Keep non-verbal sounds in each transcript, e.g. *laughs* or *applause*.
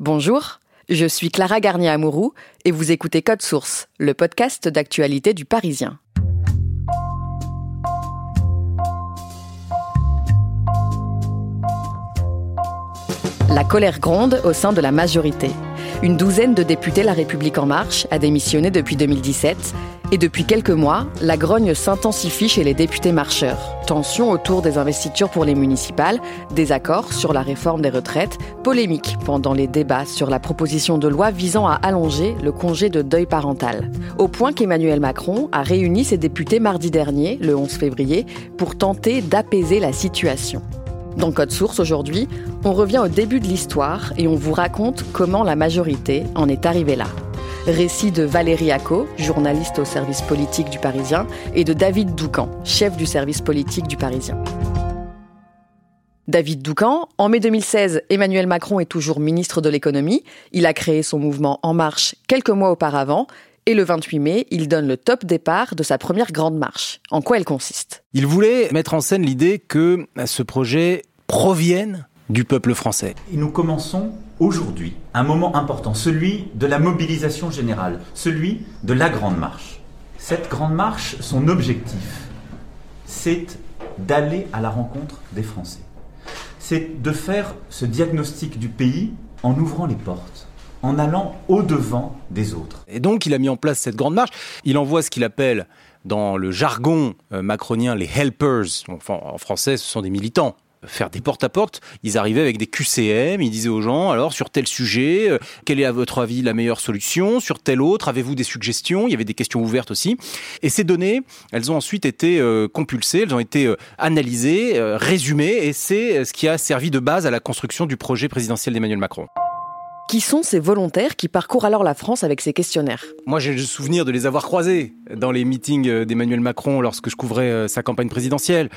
Bonjour, je suis Clara Garnier-Amouroux et vous écoutez Code Source, le podcast d'actualité du Parisien. La colère gronde au sein de la majorité. Une douzaine de députés La République En Marche a démissionné depuis 2017 et depuis quelques mois, la grogne s'intensifie chez les députés marcheurs. Tension autour des investitures pour les municipales, désaccords sur la réforme des retraites, polémique pendant les débats sur la proposition de loi visant à allonger le congé de deuil parental. Au point qu'Emmanuel Macron a réuni ses députés mardi dernier, le 11 février, pour tenter d'apaiser la situation. Dans Code Source aujourd'hui, on revient au début de l'histoire et on vous raconte comment la majorité en est arrivée là. Récit de Valérie Acco, journaliste au service politique du Parisien, et de David Doucan, chef du service politique du Parisien. David Doucan, en mai 2016, Emmanuel Macron est toujours ministre de l'économie. Il a créé son mouvement En Marche quelques mois auparavant. Et le 28 mai, il donne le top départ de sa première grande marche. En quoi elle consiste? Il voulait mettre en scène l'idée que ce projet provienne du peuple français. Et nous commençons aujourd'hui un moment important, celui de la mobilisation générale, celui de la grande marche. Cette grande marche, son objectif, c'est d'aller à la rencontre des Français. C'est de faire ce diagnostic du pays en ouvrant les portes en allant au-devant des autres. Et donc, il a mis en place cette grande marche. Il envoie ce qu'il appelle, dans le jargon euh, macronien, les helpers. En français, ce sont des militants faire des porte-à-porte. Ils arrivaient avec des QCM, ils disaient aux gens, alors sur tel sujet, euh, quelle est à votre avis la meilleure solution? Sur tel autre, avez-vous des suggestions? Il y avait des questions ouvertes aussi. Et ces données, elles ont ensuite été euh, compulsées, elles ont été analysées, résumées, et c'est ce qui a servi de base à la construction du projet présidentiel d'Emmanuel Macron. Qui sont ces volontaires qui parcourent alors la France avec ces questionnaires Moi, j'ai le souvenir de les avoir croisés dans les meetings d'Emmanuel Macron lorsque je couvrais euh, sa campagne présidentielle.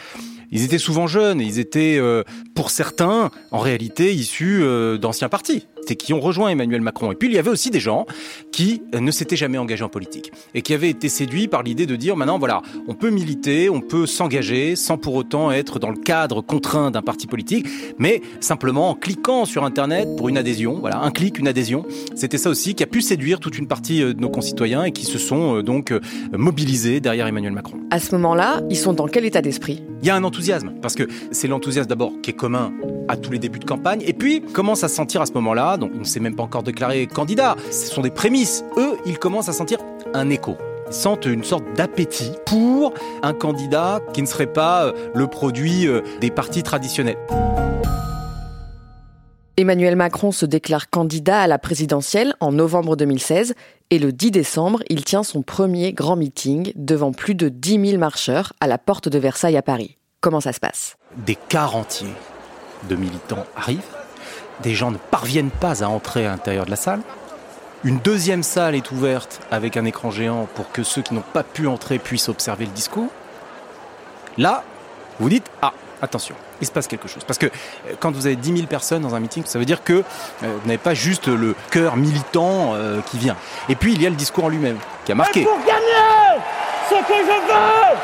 Ils étaient souvent jeunes et ils étaient, euh, pour certains, en réalité, issus euh, d'anciens partis et qui ont rejoint Emmanuel Macron. Et puis il y avait aussi des gens qui ne s'étaient jamais engagés en politique et qui avaient été séduits par l'idée de dire maintenant voilà, on peut militer, on peut s'engager sans pour autant être dans le cadre contraint d'un parti politique, mais simplement en cliquant sur internet pour une adhésion, voilà, un clic, une adhésion. C'était ça aussi qui a pu séduire toute une partie de nos concitoyens et qui se sont donc mobilisés derrière Emmanuel Macron. À ce moment-là, ils sont dans quel état d'esprit? Il y a un enthousiasme parce que c'est l'enthousiasme d'abord qui est commun à tous les débuts de campagne et puis commence à sentir à ce moment-là? Donc il ne s'est même pas encore déclaré candidat. Ce sont des prémices. Eux, ils commencent à sentir un écho. Ils sentent une sorte d'appétit pour un candidat qui ne serait pas le produit des partis traditionnels. Emmanuel Macron se déclare candidat à la présidentielle en novembre 2016 et le 10 décembre, il tient son premier grand meeting devant plus de 10 000 marcheurs à la porte de Versailles à Paris. Comment ça se passe? Des quarts entiers de militants arrivent des gens ne parviennent pas à entrer à l'intérieur de la salle. Une deuxième salle est ouverte avec un écran géant pour que ceux qui n'ont pas pu entrer puissent observer le discours. Là, vous dites, ah, attention, il se passe quelque chose. Parce que quand vous avez 10 000 personnes dans un meeting, ça veut dire que vous n'avez pas juste le cœur militant qui vient. Et puis, il y a le discours en lui-même, qui a marqué. Et pour gagner, ce que je veux,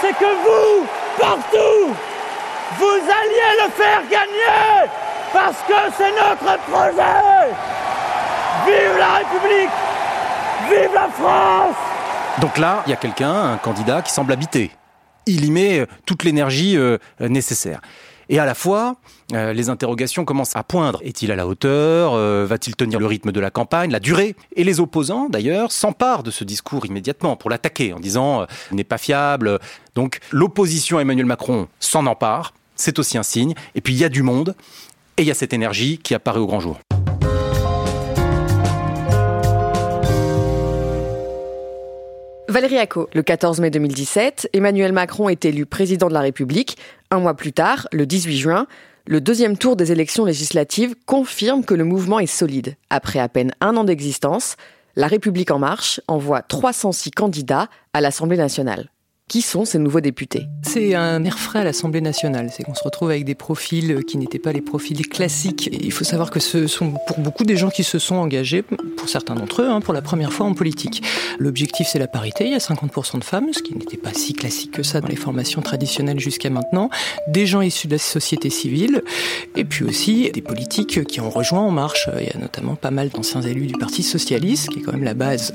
c'est que vous, partout, vous alliez le faire gagner parce que c'est notre projet Vive la République Vive la France Donc là, il y a quelqu'un, un candidat, qui semble habiter. Il y met toute l'énergie nécessaire. Et à la fois, euh, les interrogations commencent à poindre. Est-il à la hauteur? Euh, Va-t-il tenir le rythme de la campagne? La durée? Et les opposants, d'ailleurs, s'emparent de ce discours immédiatement pour l'attaquer en disant euh, n'est pas fiable. Donc l'opposition à Emmanuel Macron s'en empare. C'est aussi un signe. Et puis il y a du monde et il y a cette énergie qui apparaît au grand jour. Valérie Acco, le 14 mai 2017, Emmanuel Macron est élu président de la République. Un mois plus tard, le 18 juin, le deuxième tour des élections législatives confirme que le mouvement est solide. Après à peine un an d'existence, La République en marche envoie 306 candidats à l'Assemblée nationale. Qui sont ces nouveaux députés? C'est un air frais à l'Assemblée nationale. C'est qu'on se retrouve avec des profils qui n'étaient pas les profils classiques. Il faut savoir que ce sont pour beaucoup des gens qui se sont engagés, pour certains d'entre eux, hein, pour la première fois en politique. L'objectif, c'est la parité. Il y a 50% de femmes, ce qui n'était pas si classique que ça dans les formations traditionnelles jusqu'à maintenant. Des gens issus de la société civile. Et puis aussi des politiques qui ont rejoint En Marche. Il y a notamment pas mal d'anciens élus du Parti Socialiste, qui est quand même la base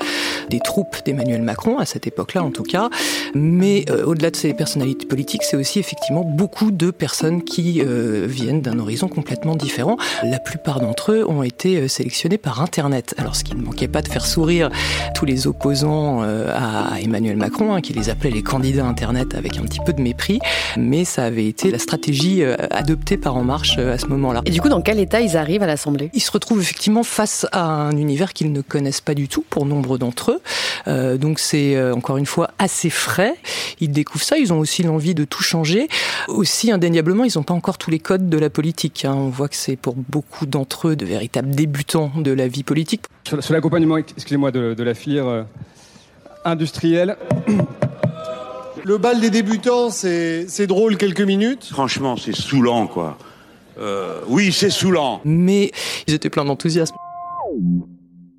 des troupes d'Emmanuel Macron, à cette époque-là en tout cas. Mais euh, au-delà de ces personnalités politiques, c'est aussi effectivement beaucoup de personnes qui euh, viennent d'un horizon complètement différent. La plupart d'entre eux ont été euh, sélectionnés par Internet. Alors ce qui ne manquait pas de faire sourire tous les opposants à Emmanuel Macron, hein, qui les appelait les candidats Internet avec un petit peu de mépris, mais ça avait été la stratégie adoptée par En Marche à ce moment-là. Et du coup, dans quel état ils arrivent à l'Assemblée? Ils se retrouvent effectivement face à un univers qu'ils ne connaissent pas du tout pour nombre d'entre eux. donc c'est encore une fois assez frais. Ils découvrent ça, ils ont aussi l'envie de tout changer. Aussi, indéniablement, ils n'ont pas encore tous les codes de la politique. Hein. On voit que c'est pour beaucoup d'entre eux de véritables débutants de la vie politique. Sur, l'accompagnement, excusez-moi, de, la filière euh, industrielle. Le bal des débutants, c'est drôle quelques minutes. Franchement, c'est saoulant, quoi. Euh, oui, c'est saoulant. Mais ils étaient pleins d'enthousiasme.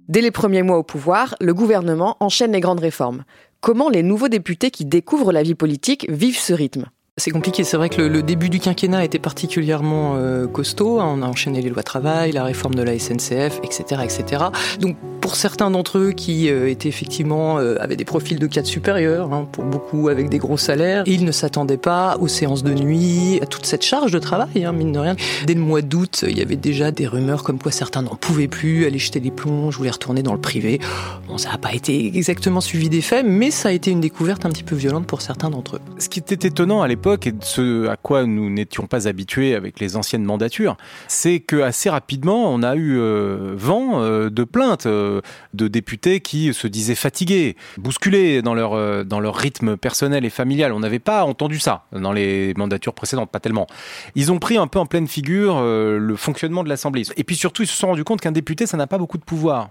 Dès les premiers mois au pouvoir, le gouvernement enchaîne les grandes réformes. Comment les nouveaux députés qui découvrent la vie politique vivent ce rythme c'est compliqué. C'est vrai que le, début du quinquennat était particulièrement euh, costaud. On a enchaîné les lois travail, la réforme de la SNCF, etc., etc. Donc, pour certains d'entre eux qui euh, étaient effectivement euh, avaient des profils de cadre supérieurs, hein, pour beaucoup avec des gros salaires, ils ne s'attendaient pas aux séances de nuit, à toute cette charge de travail, hein, mine de rien. Dès le mois d'août, il y avait déjà des rumeurs comme quoi certains n'en pouvaient plus, aller jeter des plonges, voulaient retourner dans le privé. Bon, ça n'a pas été exactement suivi des faits, mais ça a été une découverte un petit peu violente pour certains d'entre eux. Ce qui était étonnant à l'époque et ce à quoi nous n'étions pas habitués avec les anciennes mandatures, c'est que assez rapidement, on a eu euh, vent euh, de plaintes euh, de députés qui se disaient fatigués, bousculés dans leur, dans leur rythme personnel et familial. On n'avait pas entendu ça dans les mandatures précédentes, pas tellement. Ils ont pris un peu en pleine figure le fonctionnement de l'Assemblée. Et puis surtout, ils se sont rendus compte qu'un député, ça n'a pas beaucoup de pouvoir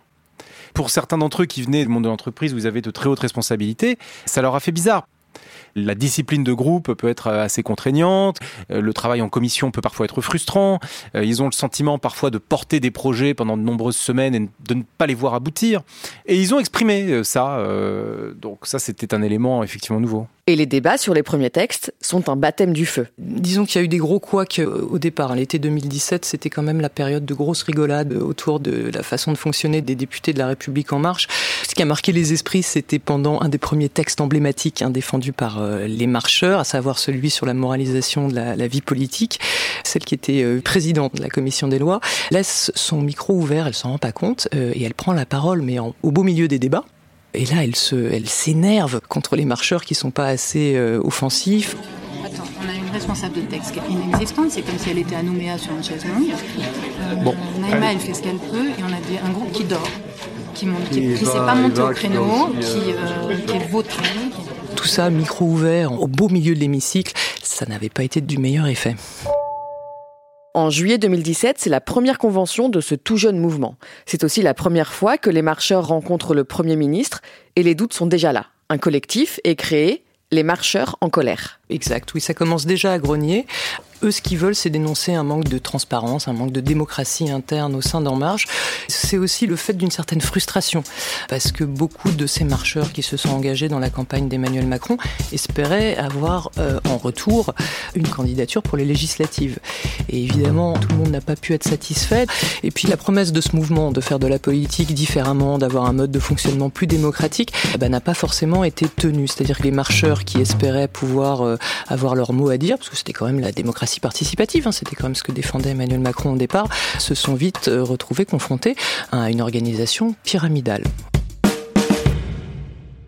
pour certains d'entre eux qui venaient du monde de l'entreprise, vous avez de très hautes responsabilités, ça leur a fait bizarre. La discipline de groupe peut être assez contraignante, euh, le travail en commission peut parfois être frustrant, euh, ils ont le sentiment parfois de porter des projets pendant de nombreuses semaines et de ne pas les voir aboutir. Et ils ont exprimé euh, ça, donc ça c'était un élément effectivement nouveau. Et les débats sur les premiers textes sont un baptême du feu. Disons qu'il y a eu des gros couacs au départ. L'été 2017, c'était quand même la période de grosses rigolades autour de la façon de fonctionner des députés de la République en marche. Ce qui a marqué les esprits, c'était pendant un des premiers textes emblématiques hein, défendus par euh, les marcheurs, à savoir celui sur la moralisation de la, vie politique. Celle qui était euh, présidente de la commission des lois laisse son micro ouvert, elle s'en rend pas compte, euh, et elle prend la parole, mais au beau milieu des débats. Et là, elle se, elle s'énerve contre les marcheurs qui sont pas assez offensifs. Attends, on a une responsable de texte qui est inexistante, c'est comme si elle était à Nouméa sur une chaise longue. bon. Naïma, elle fait ce qu'elle peut, et on a un groupe qui dort, qui ne s'est pas monté au créneau, qui, qui est vautré. Tout ça, micro ouvert, au beau milieu de l'hémicycle, ça n'avait pas été du meilleur effet. En juillet 2017, c'est la première convention de ce tout jeune mouvement. C'est aussi la première fois que les marcheurs rencontrent le Premier ministre et les doutes sont déjà là. Un collectif est créé, les marcheurs en colère. Exact, oui, ça commence déjà à grogner. Eux, ce qu'ils veulent, c'est dénoncer un manque de transparence, un manque de démocratie interne au sein d'En Marche. C'est aussi le fait d'une certaine frustration, parce que beaucoup de ces marcheurs qui se sont engagés dans la campagne d'Emmanuel Macron espéraient avoir euh, en retour une candidature pour les législatives. Et évidemment, tout le monde n'a pas pu être satisfait. Et puis la promesse de ce mouvement de faire de la politique différemment, d'avoir un mode de fonctionnement plus démocratique, eh ben, n'a pas forcément été tenue. C'est-à-dire que les marcheurs qui espéraient pouvoir euh, avoir leur mot à dire, parce que c'était quand même la démocratie participative, hein, c'était quand même ce que défendait Emmanuel Macron au départ, se sont vite euh, retrouvés confrontés à une organisation pyramidale.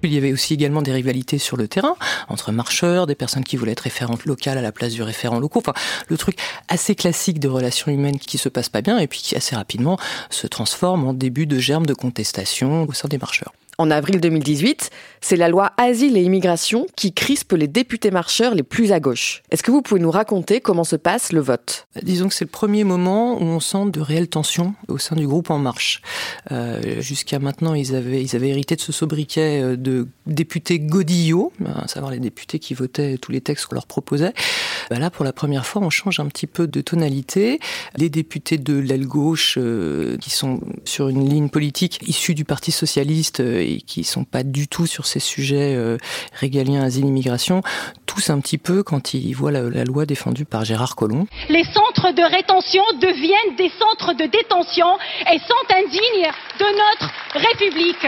Il y avait aussi également des rivalités sur le terrain entre marcheurs, des personnes qui voulaient être référentes locales à la place du référent local. Enfin, le truc assez classique de relations humaines qui se passe pas bien et puis qui assez rapidement se transforme en début de germe de contestation au sein des marcheurs. En avril 2018, c'est la loi Asile et Immigration qui crispe les députés marcheurs les plus à gauche. Est-ce que vous pouvez nous raconter comment se passe le vote? Disons que c'est le premier moment où on sent de réelles tensions au sein du groupe En Marche. Euh, Jusqu'à maintenant, ils avaient, hérité de ce sobriquet euh, de députés godillots, à savoir les députés qui votaient tous les textes qu'on leur proposait. Bah là, pour la première fois, on change un petit peu de tonalité. Les députés de l'aile gauche, euh, qui sont sur une ligne politique issue du Parti socialiste, et qui sont pas du tout sur ces sujets euh, régaliens, asile, immigration, tous un petit peu quand ils voient la, la loi défendue par Gérard Collomb. Les centres de rétention deviennent des centres de détention et sont indignes de notre République.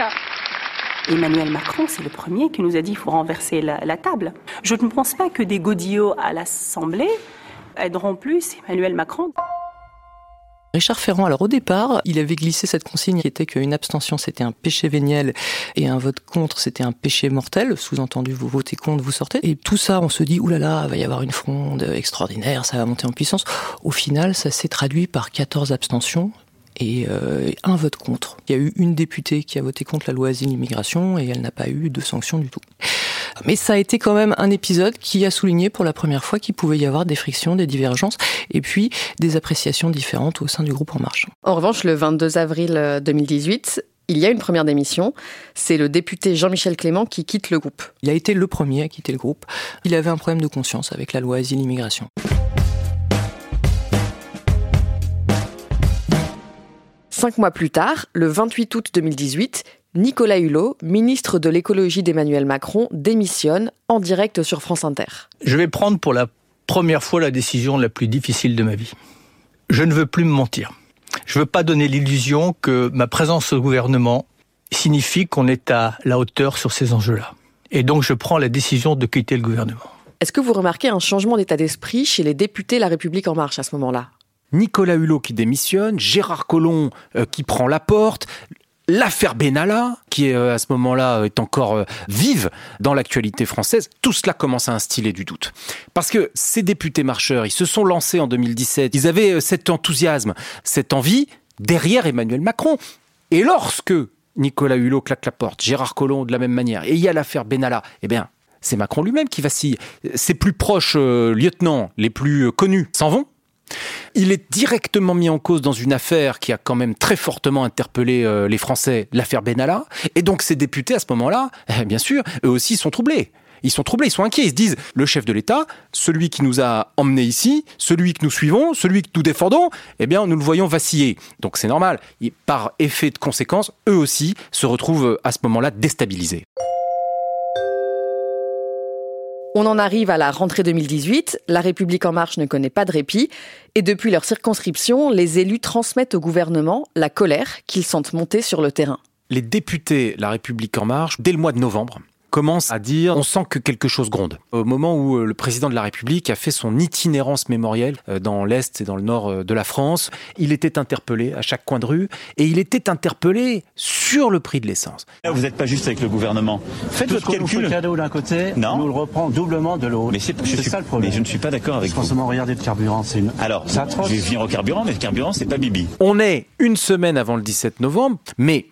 Emmanuel Macron, c'est le premier qui nous a dit qu'il faut renverser la, la, table. Je ne pense pas que des godillots à l'Assemblée aideront plus Emmanuel Macron. Richard Ferrand, alors au départ, il avait glissé cette consigne qui était qu'une abstention c'était un péché véniel et un vote contre c'était un péché mortel. Sous-entendu, vous votez contre, vous sortez. Et tout ça, on se dit, oulala, va y avoir une fronde extraordinaire, ça va monter en puissance. Au final, ça s'est traduit par 14 abstentions, et euh, un vote contre. Il y a eu une députée qui a voté contre la loi asile-immigration et elle n'a pas eu de sanction du tout. Mais ça a été quand même un épisode qui a souligné pour la première fois qu'il pouvait y avoir des frictions, des divergences et puis des appréciations différentes au sein du groupe En Marche. En revanche, le 22 avril 2018, il y a une première démission. C'est le député Jean-Michel Clément qui quitte le groupe. Il a été le premier à quitter le groupe. Il avait un problème de conscience avec la loi asile-immigration. Cinq mois plus tard, le 28 août 2018, Nicolas Hulot, ministre de l'écologie d'Emmanuel Macron, démissionne en direct sur France Inter. Je vais prendre pour la première fois la décision la plus difficile de ma vie. Je ne veux plus me mentir. Je ne veux pas donner l'illusion que ma présence au gouvernement signifie qu'on est à la hauteur sur ces enjeux-là. Et donc je prends la décision de quitter le gouvernement. Est-ce que vous remarquez un changement d'état d'esprit chez les députés La République en marche à ce moment-là? Nicolas Hulot qui démissionne, Gérard Collomb euh, qui prend la porte, l'affaire Benalla, qui est, euh, à ce moment-là est encore euh, vive dans l'actualité française, tout cela commence à instiller du doute. Parce que ces députés marcheurs, ils se sont lancés en 2017, ils avaient cet enthousiasme, cette envie derrière Emmanuel Macron. Et lorsque Nicolas Hulot claque la porte, Gérard Collomb de la même manière, et il y a l'affaire Benalla, eh bien, c'est Macron lui-même qui vacille. Ses plus proches lieutenants, les plus connus, s'en vont. Il est directement mis en cause dans une affaire qui a quand même très fortement interpellé euh, les Français, l'affaire Benalla. Et donc ces députés, à ce moment-là, *laughs* eh, bien sûr, eux aussi sont troublés. Ils sont troublés, ils sont inquiets. Ils se disent, le chef de l'État, celui qui nous a emmenés ici, celui que nous suivons, celui que nous défendons, eh bien, nous le voyons vaciller. Donc c'est normal. par effet de conséquence, eux aussi se retrouvent à ce moment-là déstabilisés. On en arrive à la rentrée 2018, La République en marche ne connaît pas de répit, et depuis leur circonscription, les élus transmettent au gouvernement la colère qu'ils sentent monter sur le terrain. Les députés La République en marche, dès le mois de novembre, commence à dire on sent que quelque chose gronde. Au moment où le président de la République a fait son itinérance mémorielle dans l'Est et dans le Nord de la France, il était interpellé à chaque coin de rue et il était interpellé sur le prix de l'essence. Vous n'êtes pas juste avec le gouvernement. Faites Tout votre ce qu'on nous fait calcul. cadeau d'un côté, Non. on nous le reprend doublement de l'autre. Mais c'est ça le problème. Mais je ne suis pas d'accord avec vous. Forcément, regardez le carburant, c'est une... Alors, c'est atroce. je vais venir au carburant, mais le carburant, c'est pas Bibi. On est une semaine avant le 17 novembre, mais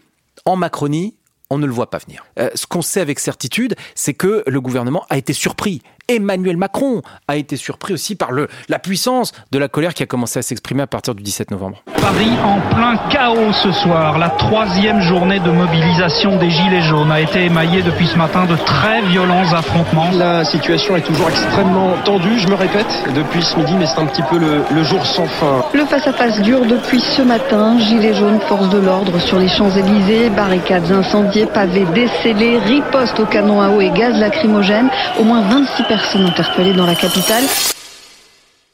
en Macronie, on ne le voit pas venir. Euh, ce qu'on sait avec certitude, c'est que le gouvernement a été surpris. Emmanuel Macron a été surpris aussi par le, la puissance de la colère qui a commencé à s'exprimer à partir du 17 novembre. Paris en plein chaos ce soir. La troisième journée de mobilisation des Gilets jaunes a été émaillée depuis ce matin de très violents affrontements. La situation est toujours extrêmement tendue, je me répète, depuis ce midi, mais c'est un petit peu le, le jour sans fin. Le face-à-face dure depuis ce matin. Gilets jaunes, forces de l'ordre sur les Champs-Élysées, barricades incendiées, pavés décellés, riposte au canon à eau et gaz lacrymogène. Au moins 26 personnes interpellées dans la capitale.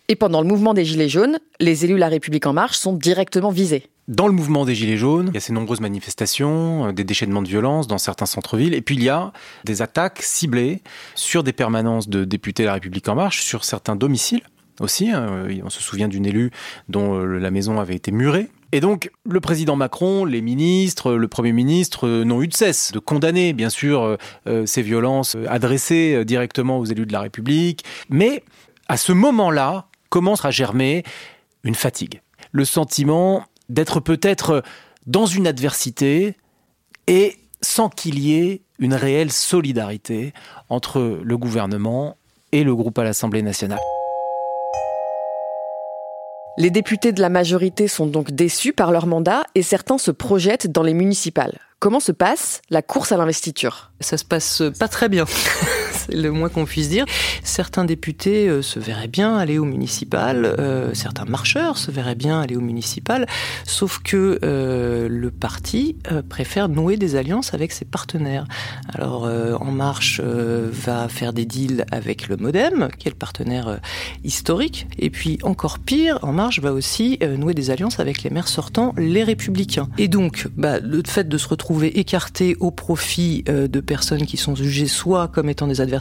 Et pendant le mouvement des Gilets jaunes, les élus La République en marche sont directement visés. Dans le mouvement des Gilets jaunes, il y a ces nombreuses manifestations, euh, des déchaînements de violence dans certains centres-villes, et puis il y a des attaques ciblées sur des permanences de députés de La République En Marche, sur certains domiciles, aussi. Hein. On se souvient d'une élue dont la maison avait été murée. Et donc, le président Macron, les ministres, le Premier ministre n'ont eu de cesse de condamner, bien sûr, ces violences adressées directement aux élus de la République. Mais à ce moment-là, commence à germer une fatigue. Le sentiment d'être peut-être dans une adversité et sans qu'il y ait une réelle solidarité entre le gouvernement et le groupe à l'Assemblée nationale. Les députés de la majorité sont donc déçus par leur mandat et certains se projettent dans les municipales. Comment se passe la course à l'investiture? Ça se passe pas très bien. C'est le moins qu'on puisse dire. Certains députés euh, se verraient bien aller au municipal, euh, certains marcheurs se verraient bien aller au municipal, sauf que euh, le parti préfère nouer des alliances avec ses partenaires. Alors En Marche va faire des deals avec le MoDem, qui est le partenaire historique, et puis encore pire, En Marche va aussi nouer des alliances avec les maires sortants, les Républicains. Et donc, bah, le fait de se retrouver écarté au profit de personnes qui sont jugées soit comme étant des adversaires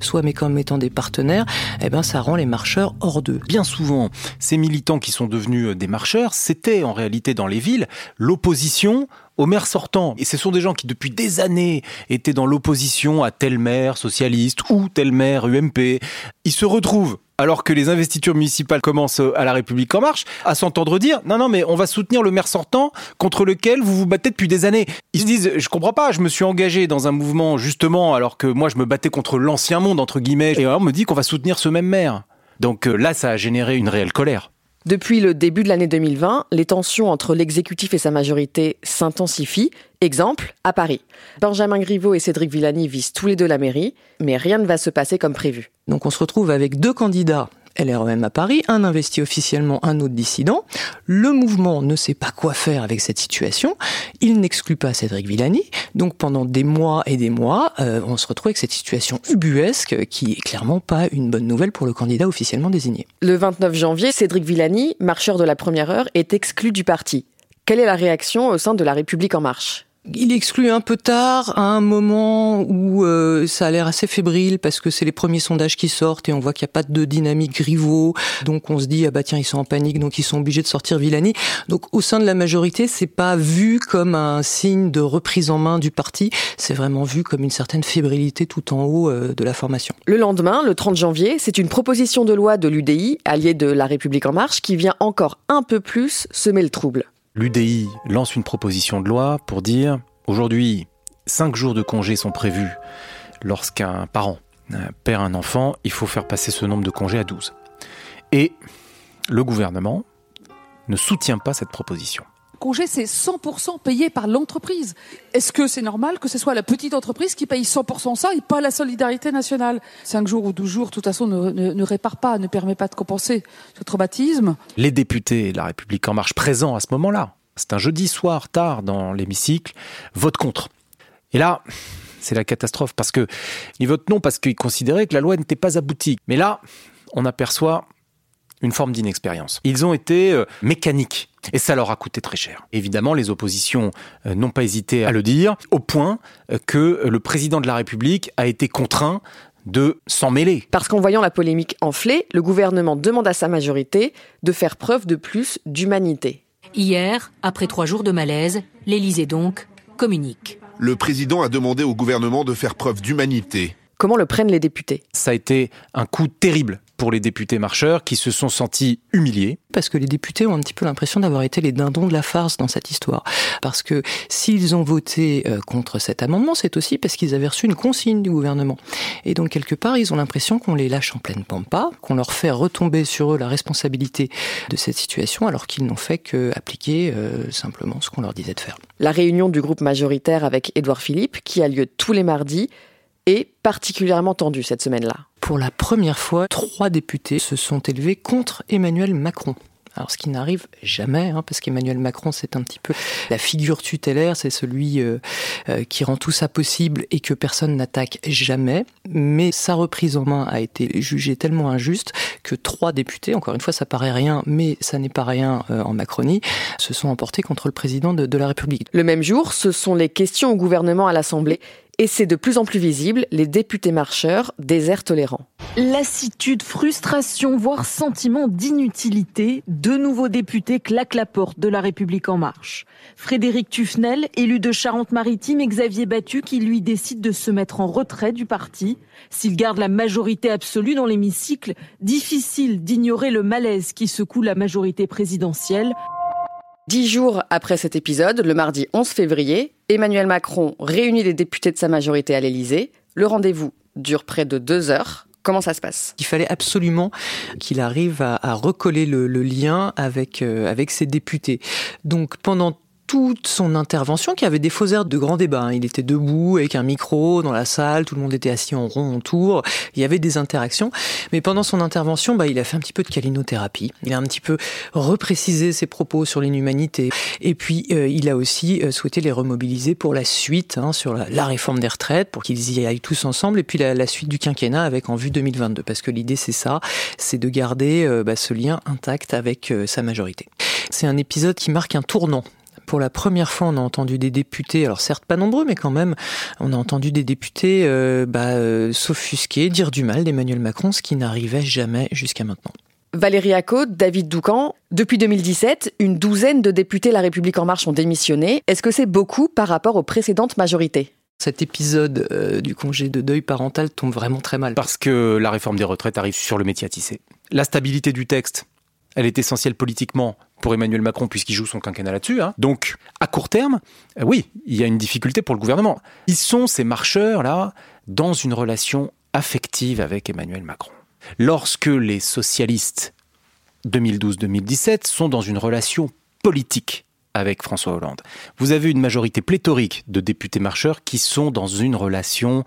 soit mais comme étant des partenaires, eh ben ça rend les marcheurs hors d'eux. Bien souvent, ces militants qui sont devenus euh, des marcheurs, c'était en réalité dans les villes l'opposition aux maires sortants. Et ce sont des gens qui, depuis des années, étaient dans l'opposition à tel maire socialiste ou tel maire UMP. Ils se retrouvent alors que les investitures municipales commencent à la République en marche, à s'entendre dire non, non, mais on va soutenir le maire sortant contre lequel vous vous battez depuis des années. Ils se disent je comprends pas, je me suis engagé dans un mouvement justement alors que moi je me battais contre l'ancien monde entre guillemets et on me dit qu'on va soutenir ce même maire. Donc euh, là, ça a généré une réelle colère. Depuis le début de l'année 2020, les tensions entre l'exécutif et sa majorité s'intensifient. Exemple, à Paris. Benjamin Griveaux et Cédric Villani visent tous les deux la mairie, mais rien ne va se passer comme prévu. Donc on se retrouve avec deux candidats LREM à Paris, un investi officiellement, un autre dissident. Le mouvement ne sait pas quoi faire avec cette situation. Il n'exclut pas Cédric Villani. Donc pendant des mois et des mois, euh, on se retrouve avec cette situation ubuesque qui est clairement pas une bonne nouvelle pour le candidat officiellement désigné. Le 29 janvier, Cédric Villani, marcheur de la première heure, est exclu du parti. Quelle est la réaction au sein de la République en marche? Il exclut un peu tard, à un moment où euh, ça a l'air assez fébrile parce que c'est les premiers sondages qui sortent et on voit qu'il n'y a pas de dynamique rivaux. Donc on se dit ah bah tiens ils sont en panique donc ils sont obligés de sortir Villani. Donc au sein de la majorité c'est pas vu comme un signe de reprise en main du parti, c'est vraiment vu comme une certaine fébrilité tout en haut euh, de la formation. Le lendemain, le 30 janvier, c'est une proposition de loi de l'UDI, alliée de La République en marche, qui vient encore un peu plus semer le trouble l'UDI lance une proposition de loi pour dire aujourd'hui, cinq jours de congés sont prévus lorsqu'un parent perd un enfant, il faut faire passer ce nombre de congés à 12. Et le gouvernement ne soutient pas cette proposition congé, c'est 100% payé par l'entreprise. Est-ce que c'est normal que ce soit la petite entreprise qui paye 100% ça et pas la solidarité nationale? 5 jours ou 12 jours, de toute façon, ne, répare pas, ne permet pas de compenser ce traumatisme. Les députés de La République En Marche présents à ce moment-là, c'est un jeudi soir tard dans l'hémicycle, votent contre. Et là, c'est la catastrophe parce que ils votent non parce qu'ils considéraient que la loi n'était pas aboutie. Mais là, on aperçoit une forme d'inexpérience. Ils ont été euh, mécaniques et ça leur a coûté très cher. Évidemment, les oppositions euh, n'ont pas hésité à le dire, au point euh, que le président de la République a été contraint de s'en mêler. Parce qu'en voyant la polémique enfler, le gouvernement demande à sa majorité de faire preuve de plus d'humanité. Hier, après trois jours de malaise, l'Élysée donc communique. Le président a demandé au gouvernement de faire preuve d'humanité. Comment le prennent les députés? Ça a été un coup terrible pour les députés marcheurs qui se sont sentis humiliés. Parce que les députés ont un petit peu l'impression d'avoir été les dindons de la farce dans cette histoire. Parce que s'ils ont voté euh, contre cet amendement, c'est aussi parce qu'ils avaient reçu une consigne du gouvernement. Et donc quelque part, ils ont l'impression qu'on les lâche en pleine pampa, qu'on leur fait retomber sur eux la responsabilité de cette situation, alors qu'ils n'ont fait qu'appliquer euh, simplement ce qu'on leur disait de faire. La réunion du groupe majoritaire avec Édouard Philippe, qui a lieu tous les mardis, est particulièrement tendue cette semaine-là. Pour la première fois, trois députés se sont élevés contre Emmanuel Macron. Alors ce qui n'arrive jamais, hein, parce qu'Emmanuel Macron c'est un petit peu la figure tutélaire, c'est celui euh, euh, qui rend tout ça possible et que personne n'attaque jamais. Mais sa reprise en main a été jugée tellement injuste que trois députés, encore une fois ça paraît rien, mais ça n'est pas rien euh, en Macronie, se sont emportés contre le président de, de la République. Le même jour, ce sont les questions au gouvernement à l'Assemblée Et c'est de plus en plus visible, les députés marcheurs désertent les rangs. Lassitude, frustration, voire sentiment d'inutilité, deux nouveaux députés claquent la porte de La République en marche. Frédéric Tufnel, élu de Charente-Maritime, et Xavier Battu qui lui décide de se mettre en retrait du parti. S'il garde la majorité absolue dans l'hémicycle, difficile d'ignorer le malaise qui secoue la majorité présidentielle. Dix jours après cet épisode, le mardi 11 février, Emmanuel Macron réunit les députés de sa majorité à l'Élysée. Le rendez-vous dure près de deux heures. Comment ça se passe? Il fallait absolument qu'il arrive à, recoller le, le, lien avec, euh, avec ses députés. Donc pendant toute son intervention qui avait des faux airs de grand débat. Hein. Il était debout avec un micro dans la salle, tout le monde était assis en rond autour, il y avait des interactions. Mais pendant son intervention, bah, il a fait un petit peu de calinothérapie. Il a un petit peu reprécisé ses propos sur l'inhumanité. Et puis, euh, il a aussi euh, souhaité les remobiliser pour la suite, hein, sur la, réforme des retraites, pour qu'ils y aillent tous ensemble. Et puis la, suite du quinquennat avec en vue 2022. Parce que l'idée, c'est ça, c'est de garder euh, bah, ce lien intact avec sa majorité. C'est un épisode qui marque un tournant pour la première fois, on a entendu des députés, alors certes pas nombreux, mais quand même, on a entendu des députés euh, bah, euh, s'offusquer, dire du mal d'Emmanuel Macron, ce qui n'arrivait jamais jusqu'à maintenant. Valérie Acco, David Doucan, depuis 2017, une douzaine de députés La République En Marche ont démissionné. Est-ce que c'est beaucoup par rapport aux précédentes majorités? Cet épisode euh, du congé de deuil parental tombe vraiment très mal. Parce que la réforme des retraites arrive sur le métier à tisser. La stabilité du texte, elle est essentielle politiquement pour Emmanuel Macron puisqu'il joue son quinquennat là-dessus. Hein. Donc, à court terme, euh, oui, il y a une difficulté pour le gouvernement. Ils sont ces marcheurs-là dans une relation affective avec Emmanuel Macron. Lorsque les socialistes 2012-2017 sont dans une relation politique avec François Hollande. Vous avez une majorité pléthorique de députés marcheurs qui sont dans une relation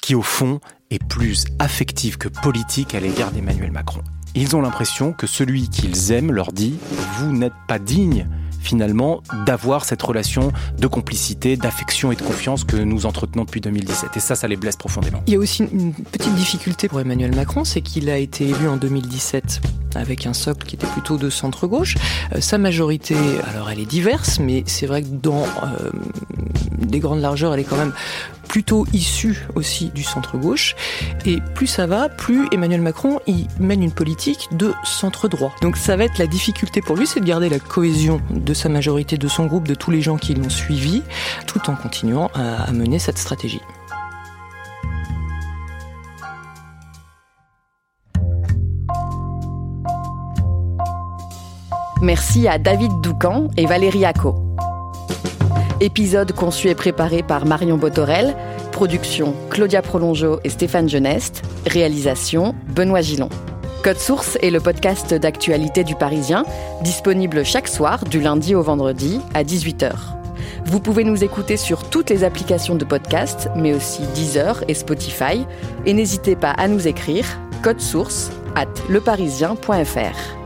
qui, au fond, est plus affective que politique à l'égard d'Emmanuel Macron. Ils ont l'impression que celui qu'ils aiment leur dit Vous n'êtes pas digne finalement d'avoir cette relation de complicité, d'affection et de confiance que nous entretenons depuis 2017. Et ça, ça les blesse profondément. Il y a aussi une petite difficulté pour Emmanuel Macron, c'est qu'il a été élu en 2017 avec un socle qui était plutôt de centre-gauche. Euh, sa majorité, alors elle est diverse, mais c'est vrai que dans euh, des grandes largeurs, elle est quand même plutôt issue aussi du centre-gauche. Et plus ça va, plus Emmanuel Macron il mène une politique de centre-droit. Donc ça va être la difficulté pour lui, c'est de garder la cohésion de sa majorité, de son groupe, de tous les gens qui l'ont suivi, tout en continuant à, à mener cette stratégie. Merci à David Doucan et Valérie Acco. Épisode conçu et préparé par Marion Botorel, production Claudia Prolongeau et Stéphane Geneste, réalisation Benoît Gillon. Code Source est le podcast d'actualité du Parisien, disponible chaque soir du lundi au vendredi à 18h. Vous pouvez nous écouter sur toutes les applications de podcast, mais aussi Deezer et Spotify. Et n'hésitez pas à nous écrire code source at leparisien.fr.